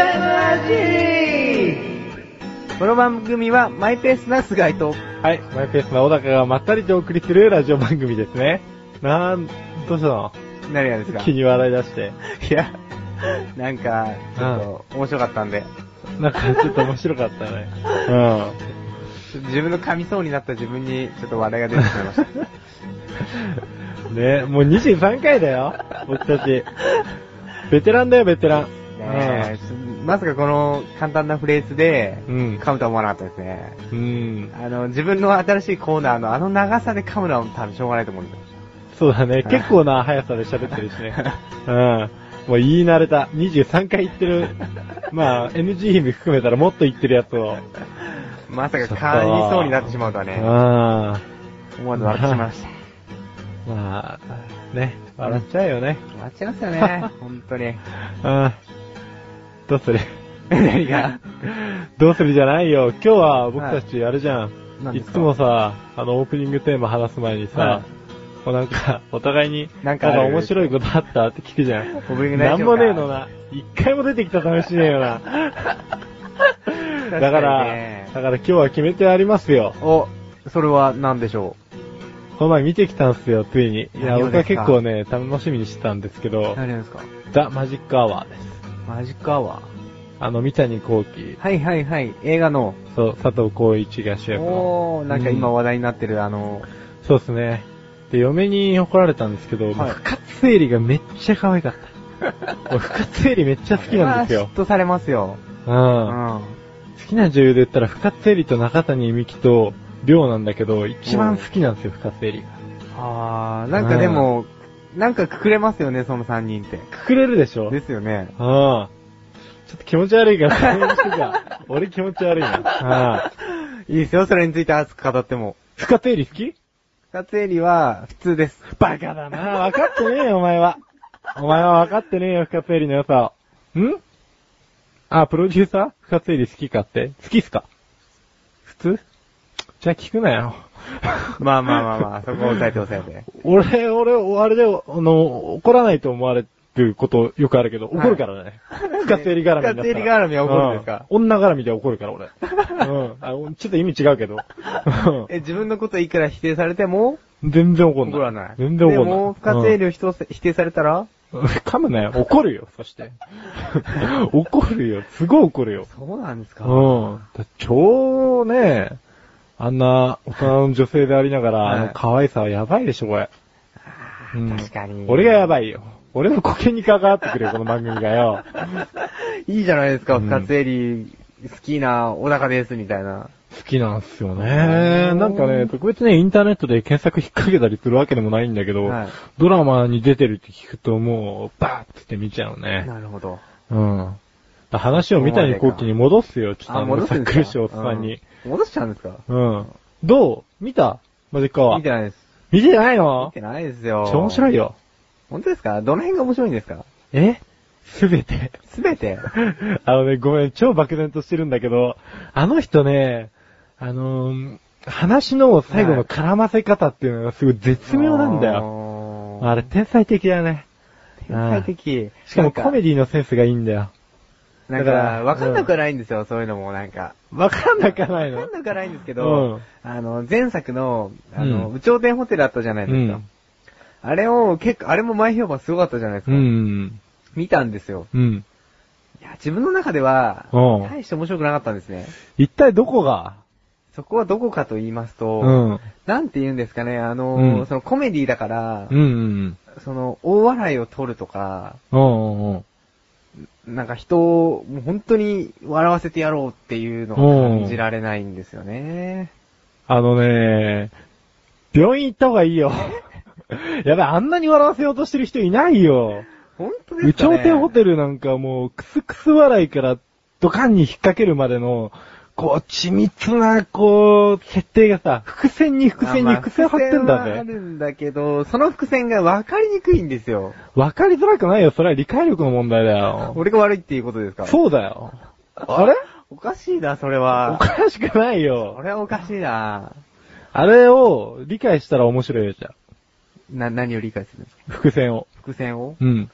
ない小高のおっちゃんラジこの番組はマイペースな菅井と、はい、マイペースな小高がまったりとお送りするラジオ番組ですね。なん、どうしたの？何がですか？気に笑い出して。いや、なんか、ちょっと面白かったんで、なんかちょっと面白かったね。自分の噛みそうになった自分にちょっと笑いが出てしまいました。う ん。ねもう23回だよ、僕たち。ベテランだよ、ベテラン。ねえまさかこの簡単なフレーズで、うん。噛むとは思わなかったですね。うん。あの、自分の新しいコーナーのあの長さで噛むのは多分しょうがないと思うんですよ。そうだね、結構な速さで喋ってるしね。うん。もう言い慣れた。23回言ってる。まあ、NG も含めたらもっと言ってるやつを。まさか噛みそうになってしまうとはね、あ思わず笑ってしまいました。あ。まあ、ね、笑っちゃうよね。笑っちゃいますよね、本当に。うん。どうする何が？どうするじゃないよ。今日は僕たちあれじゃん。い、何ですかつもさ、あのオープニングテーマ話す前にさ、はいこうなんか、お互いに、なんか面白いことあったって聞くじゃん。オープニングなんもねえのな。一回も出てきた試しねえよな。だか確ら、だから今日は決めてありますよ。お、それは何でしょこの前見てきたんすよ、ついに。いや、僕は結構ね、楽しみにしてたんですけうど、何ですか？ザ・マジックアワーです。マジックアワーあの、三谷幸喜、はいはいはい、映画の。そう、佐藤浩一が主役の。おー、なんか今話題になってるあの、そうですね。で、嫁に怒られたんですけど、はい深津絵里がめっちゃ可愛かった。俺深津絵里めっちゃ好きなんですよ。嫉妬されますよ。う。うんん。好きな女優で言ったら深津絵里と中谷美紀と亮なんだけど、一番好きなんですよ、深津絵里が。あー、なんかでも、なんかくくれますよね、その3人って。くくれるでしょ？ですよね。うん。ちょっと気持ち悪いから、俺気持ち悪いな。うん。いいですよ、それについて熱く語っても。深津絵里好き？二つ襟は普通です。バカだな分かってねえよ、お前は。お前は分かってねえよ、深津絵里の良さを。ん？あ、プロデューサー？深津絵里好きかって？好きっすか？普通？じゃあ聞くなよ。まあまあまあまあ、そこを押さえて押さえて。俺、俺、あれで、あの、怒らないと思われることよくあるけど、怒るからね。深津絵里絡みだったら。絡みは怒るんですか？うん女絡みで怒るから、俺。うんあ。ちょっと意味違うけど。う んえ、自分のこといくら否定されても？全然怒んない。怒らない。全然怒んない。でも、深津絵里を人否定されたら？うん噛むなよ。怒るよ、そして。怒るよ。すごい怒るよ。そうなんですか？うん。だ超ね、あんな大人の女性でありながら、はいあの可愛さはやばいでしょ、これ。うん確かに。俺がやばいよ。俺の保険に関わってくれよ、この番組がよ。いいじゃないですか、うん深津絵里、好きな小高です、みたいな。好きなんすよね。なんかね、特別ね、インターネットで検索引っ掛けたりするわけでもないんだけど、はいドラマに出てるって聞くともう、バーって見ちゃうね。なるほど。うん。話を三谷幸喜に戻すよ、ちょっとああ、の、さっくりしおっさんに。うん戻しちゃうんですか？うん。どう？見た？マジックアワー。見てないです。見てない見のてないですよ。超面白いよ。本当ですか？どの辺が面白いんですか？え？すべて。すべて？あのね、ごめん、超漠然としてるんだけど、あの人ね、あのー話の最後の絡ませ方っていうのがすごい絶妙なんだよ。よあれ、天才的だね。天才的。しかもコメデディのセンスがいいんだよ。なんだかわかんなくはないんですよ、そういうのも、なんか。わかんなくはないの？わかんなくはないんですけうどん、あの、前作の、あの、うん宇頂天ホテルあったじゃないですかうん。あれを、結構、あれも前評判すごかったじゃないですうか。ん。見たんですよ。うん。いや、自分の中では、うん大して面白くなかったんですね。一体どこが？そこはどこかと言いますと、うん。なんて言うんですかね、あの、うんそのコメディだから、うんうんその、大笑いを取るとか、うん。うんうんなんか人を、もう本当に笑わせてやろうっていうのが感じられないんですよね。あのね、病院行った方がいいよ。やばい、あんなに笑わせようとしてる人いないよ。本当で宇すかね頂天ホテルなんかもう、クスクス笑いからドカンに引っ掛けるまでの、こう、緻密な、こう、設定がさ、伏線に伏線にまあ伏線張ってんだね。あるんだけど、その伏線が分かりにくいんですよ。わかりづらくないよ。それは理解力の問題だよ。俺が悪いっていうことですか？そうだよ。あれ？おかしいな、それおは。かしくないよそ。れはおかしいな。あれを理解したら面白いよ、じゃあ。な、何を理解するんですか？伏線を。伏線を？うん。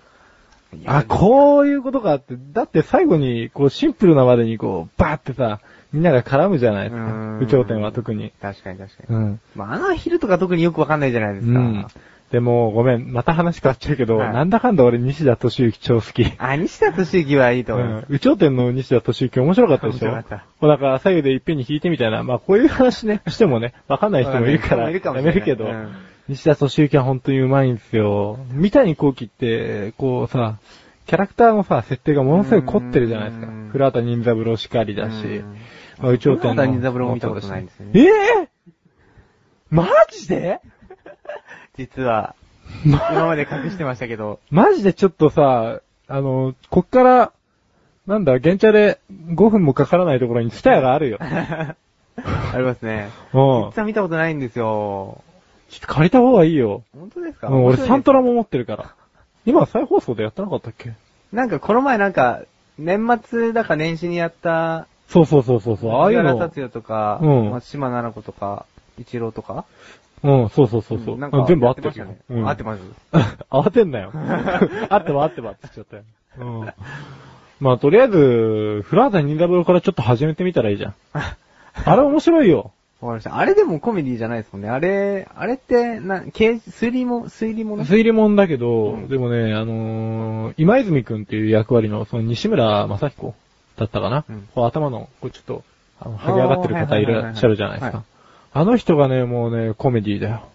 あ、こういうことかって、だって最後に、こう、シンプルなまでにこう、バーってさ、みんなが絡むじゃないですか。う頂天は特に。確かに確かに。うん。まあ、あのアヒルとか特によくわかんないじゃないですか。うん。でも、ごめん、また話変わっちゃうけど、はいなんだかんだ俺西田敏行超好き。あ、西田敏行はいいとう思います。ん。有頂天の西田敏行面白かったでしょ？面白かったもうだから左右でいっぺんに弾いてみたいな。まあこういう話ね、してもね、わかんない人もいるから、やめるけど、うん西田敏行は本当に上手いんですよ。三谷幸喜って、こうさ、キャラクターのさ、設定がものすごい凝ってるじゃないですかうん。古畑任三郎しかりだしうん、まあ有頂天の。古畑任三郎も見たことないんですよねええマジで？実は、ま、今まで隠してましたけど、マジでちょっとさ、あの、こっから、なんだ、現茶で5分もかからないところにツタヤがあるよ。ありますね。うん。実は見たことないんですよ。ちょっと借りた方がいいよ。本当ですか？うん、俺サントラ。ラも持ってるから。今再放送でやってなかったっけ？なんかこの前なんか、年末だか年始にやった、そうそうそうそうそう、ああいうの。達也とか、うん松島奈々子とか、一郎とか？うん、そうそうそうそう。んなんか全部合ってましたね。うん合ってます。慌てんなよ。合ってば合ってばって言っちゃったよ。うん。まあ、とりあえず、フラーダニンダブルからちょっと始めてみたらいいじゃん。あれ面白いよ。わかりました。あれでもコメディじゃないですもんね。あれ、あれって、な、刑推理も、推理もの？推理もんだけど、うんでもね、あのー、今泉くんっていう役割の、その西村正彦だったかな、うんこう頭の、こうちょっと、あの、剥げ上がってる方いらっしゃるじゃないですかは。あの人がね、もうね、コメディだよ。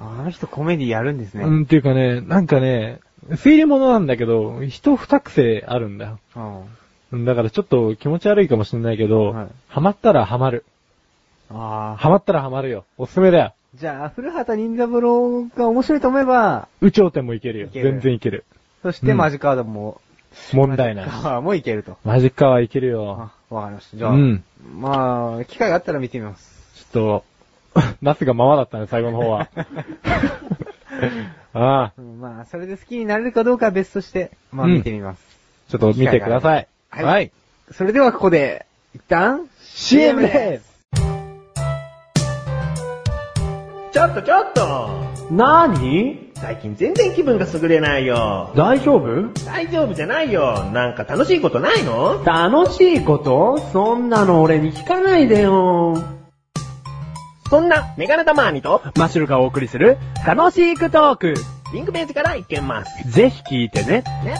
あの人コメディやるんですね。うん、っていうかね、なんかね、推理物なんだけど、人二癖あるんだよ。うんうんだからちょっと気持ち悪いかもしれないけど、はいハマったらハマる。ああ。ハマったらハマるよ。おすすめだよ。じゃあ、古畑任三郎が面白いと思えば、宇頂天もいけるよ。いける全然いける。そしてうんマジカードも、問題ないマ。ジカーもいけると。マジックはいけるよ。あ、わかりました。じゃあ、うんまあ、機会があったら見てみます。ちょっと、ナスがままだったね、最後の方は。ああ、うんまあ、それで好きになれるかどうかは別として、まあうん見てみます。ちょっと見てください。はいはい。それではここで、一旦、CM ですちょっとちょっとなーに最近全然気分が優れないよ。大丈夫？大丈夫じゃないよ。なんか楽しいことないの？楽しいこと？そんなの俺に聞かないでよ。そんなメガネタマーニとマッシュルがお送りする楽しいクトーク。リンクページから行けます。ぜひ聞いてね。ね。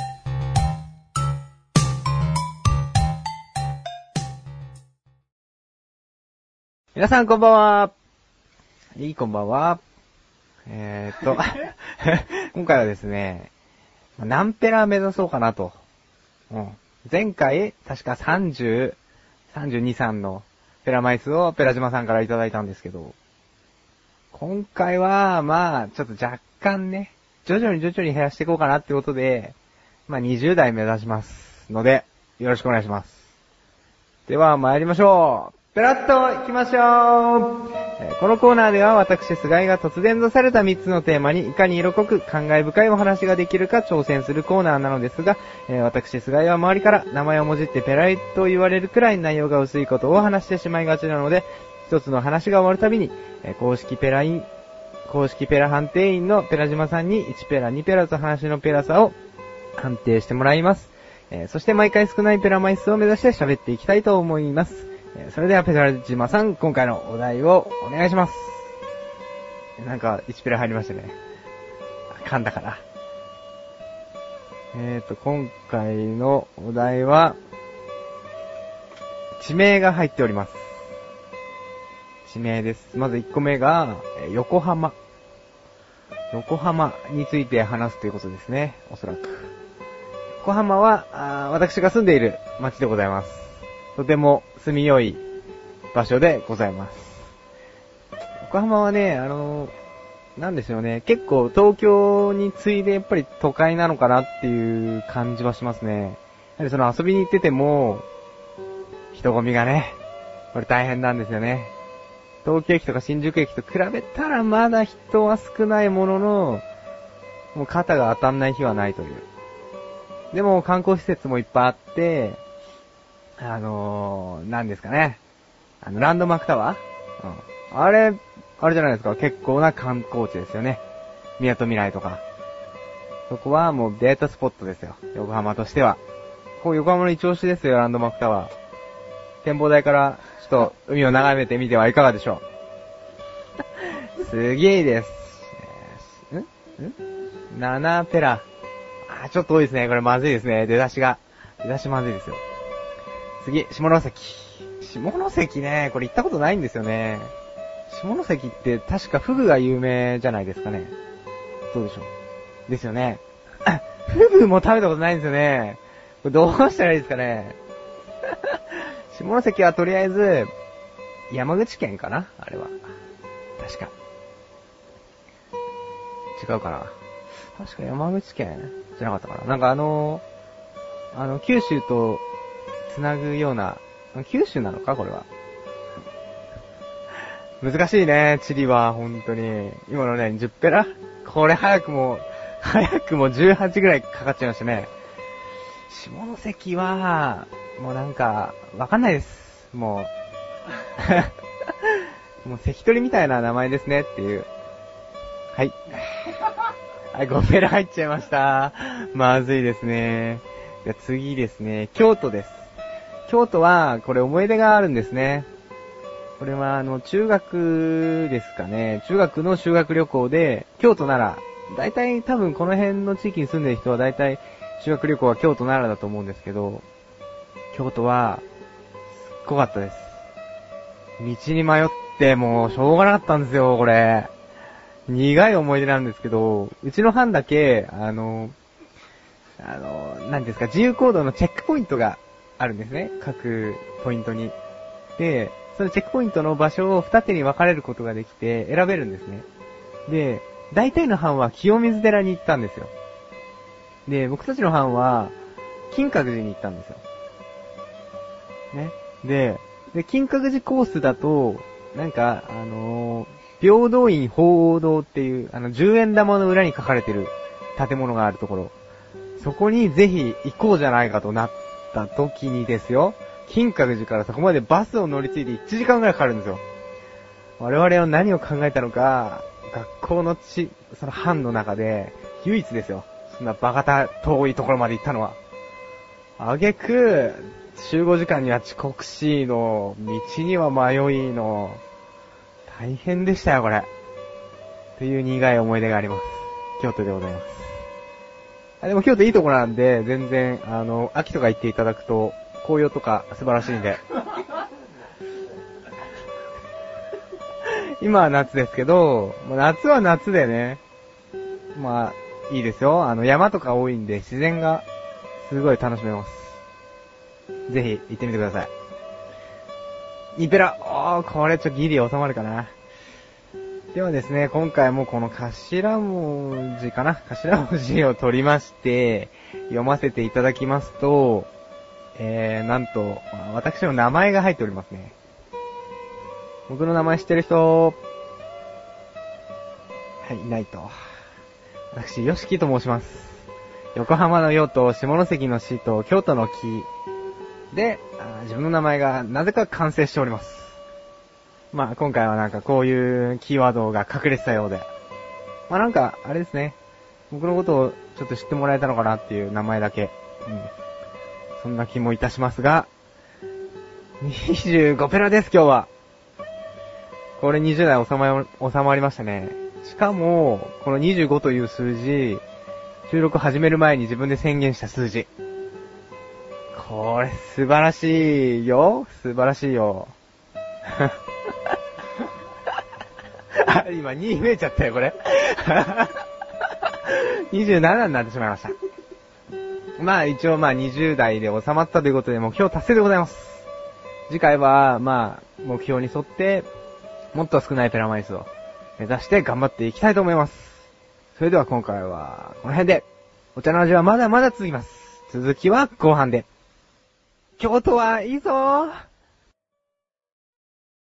皆さんこんばんは。いいこんばんは。えーっと、今回はですね、何ペラ目指そうかなと。うん、前回、確か30、32、3のペラ枚数をペラ島さんからいただいたんですけど、今回は、まあ、ちょっと若干ね、徐々に徐々に減らしていこうかなってことで、まあ20代目指しますので、よろしくお願いします。では参りましょう。ペラッと行きましょう、このコーナーでは私、菅井が突然とされた3つのテーマにいかに色濃く感慨深いお話ができるか挑戦するコーナーなのですが、私、菅井は周りから名前をもじってペライと言われるくらい内容が薄いことを話してしまいがちなので、一つの話が終わるたびに、公式ペライン、公式ペラ判定員のペラ島さんに1ペラ2ペラと話のペラさを判定してもらいます。そして毎回少ないペラ枚数を目指して喋っていきたいと思います。えそれではペラ島さん、今回のお題をお願いします。なんか、1ペラ入りましたね。噛んだから。えーと、今回のお題は、地名が入っております。地名です。まず1個目が、え横浜。横浜について話すということですね。おそらく。横浜は、あ私が住んでいる町でございます。とても住みよい場所でございます。横浜はね、あのーなんですよね、結構東京に次いでやっぱり都会なのかなっていう感じはしますね。やはりその遊びに行ってても、人混みがね、これ大変なんですよね。東京駅とか新宿駅と比べたらまだ人は少ないものの、もう肩が当たんない日はないという。でも観光施設もいっぱいあって、あのー、なんですかね。あの、ランドマークタワー？うん。あれ、あれじゃないですか。結構な観光地ですよね。宮と未来とか。そこはもうデートスポットですよ。横浜としては。こう横浜の一押しですよ、ランドマークタワー。展望台から、ちょっと海を眺めてみてはいかがでしょう。すげえです。えん？ん ?7 ペラ。あ、ちょっと多いですね。これまずいですね。出だしが。出だしまずいですよ。次、下関。下関ね、これ行ったことないんですよね。下関って確かフグが有名じゃないですかね。どうでしょう。ですよね。フグも食べたことないんですよね。これどうしたらいいですかね。下関はとりあえず、山口県かなあれは。確か。違うかな確か山口県じゃなかったかななんかあのあの、九州と繋ぐような、九州なのかこれは。難しいね、地理は、本当に。今のね、10ペラ？これ早くも、早くも18ぐらいかかっちゃいましたね。下関は、もうなんか、わかんないです。もう。もう関取みたいな名前ですねっていう。はい。はい、5ペラ入っちゃいました。まずいですね。じゃ次ですね、京都です。京都は、これ思い出があるんですね。これは、あの、中学ですかね。中学の修学旅行で、京都なら、大体多分この辺の地域に住んでる人は大体、修学旅行は京都奈良だと思うんですけど、京都は、すっごかったです。道に迷って、もう、しょうがなかったんですよ、これ。苦い思い出なんですけど、うちの班だけ、あの、あの、なんですか、自由行動のチェックポイントがあるんですね。各ポイントに。で、そのチェックポイントの場所を二手に分かれることができて選べるんですね。で、大体の班は清水寺に行ったんですよ。で、僕たちの班は、金閣寺に行ったんですよ。ね。で、で、金閣寺コースだと、なんか、あのー平等院鳳凰堂っていう、あの、10円玉の裏に書かれてる建物があるところ。そこにぜひ行こうじゃないかとなった時にですよ。金閣寺からそこまでバスを乗り継いで1時間ぐらいかかるんですよ。我々は何を考えたのか、学校のち、その班の中で、唯一ですよ。そんなバカた遠いところまで行ったのは。あげく、集合時間には遅刻しの、道には迷いの、大変でしたよ、これ。という苦い思い出があります。京都でございます。でも京都いいとこなんで、全然、あの、秋とか行っていただくと、紅葉とか素晴らしいんで。今は夏ですけど、夏は夏でね、まあ、いいですよ。あの、山とか多いんで、自然が、すごい楽しめます。ぜひ、行ってみてください。ニペラ、おー、これちょっとギリ収まるかな。ではですね、今回もこの頭文字かな？頭文字を取りまして、読ませていただきますと、えー、なんと、私の名前が入っておりますね。僕の名前知ってる人、はい、いないと。私、ヨシキと申します。横浜の陽と下関の市と京都の木で、自分の名前がなぜか完成しております。まあ今回はなんかこういうキーワードが隠れてたようで。まあなんか、あれですね。僕のことをちょっと知ってもらえたのかなっていう名前だけ。うん。そんな気もいたしますが、25ペラです今日は。これ20代収ま、収まりましたね。しかも、この25という数字、収録始める前に自分で宣言した数字。これ素晴らしいよ素晴らしいよ。今2増えちゃったよ、これ。27になってしまいました。まあ一応まあ20代で収まったということで目標達成でございます。次回はまあ目標に沿ってもっと少ないペラマイスを目指して頑張っていきたいと思います。それでは今回はこの辺でお茶の味はまだまだ続きます。続きは後半で。京都はいいぞー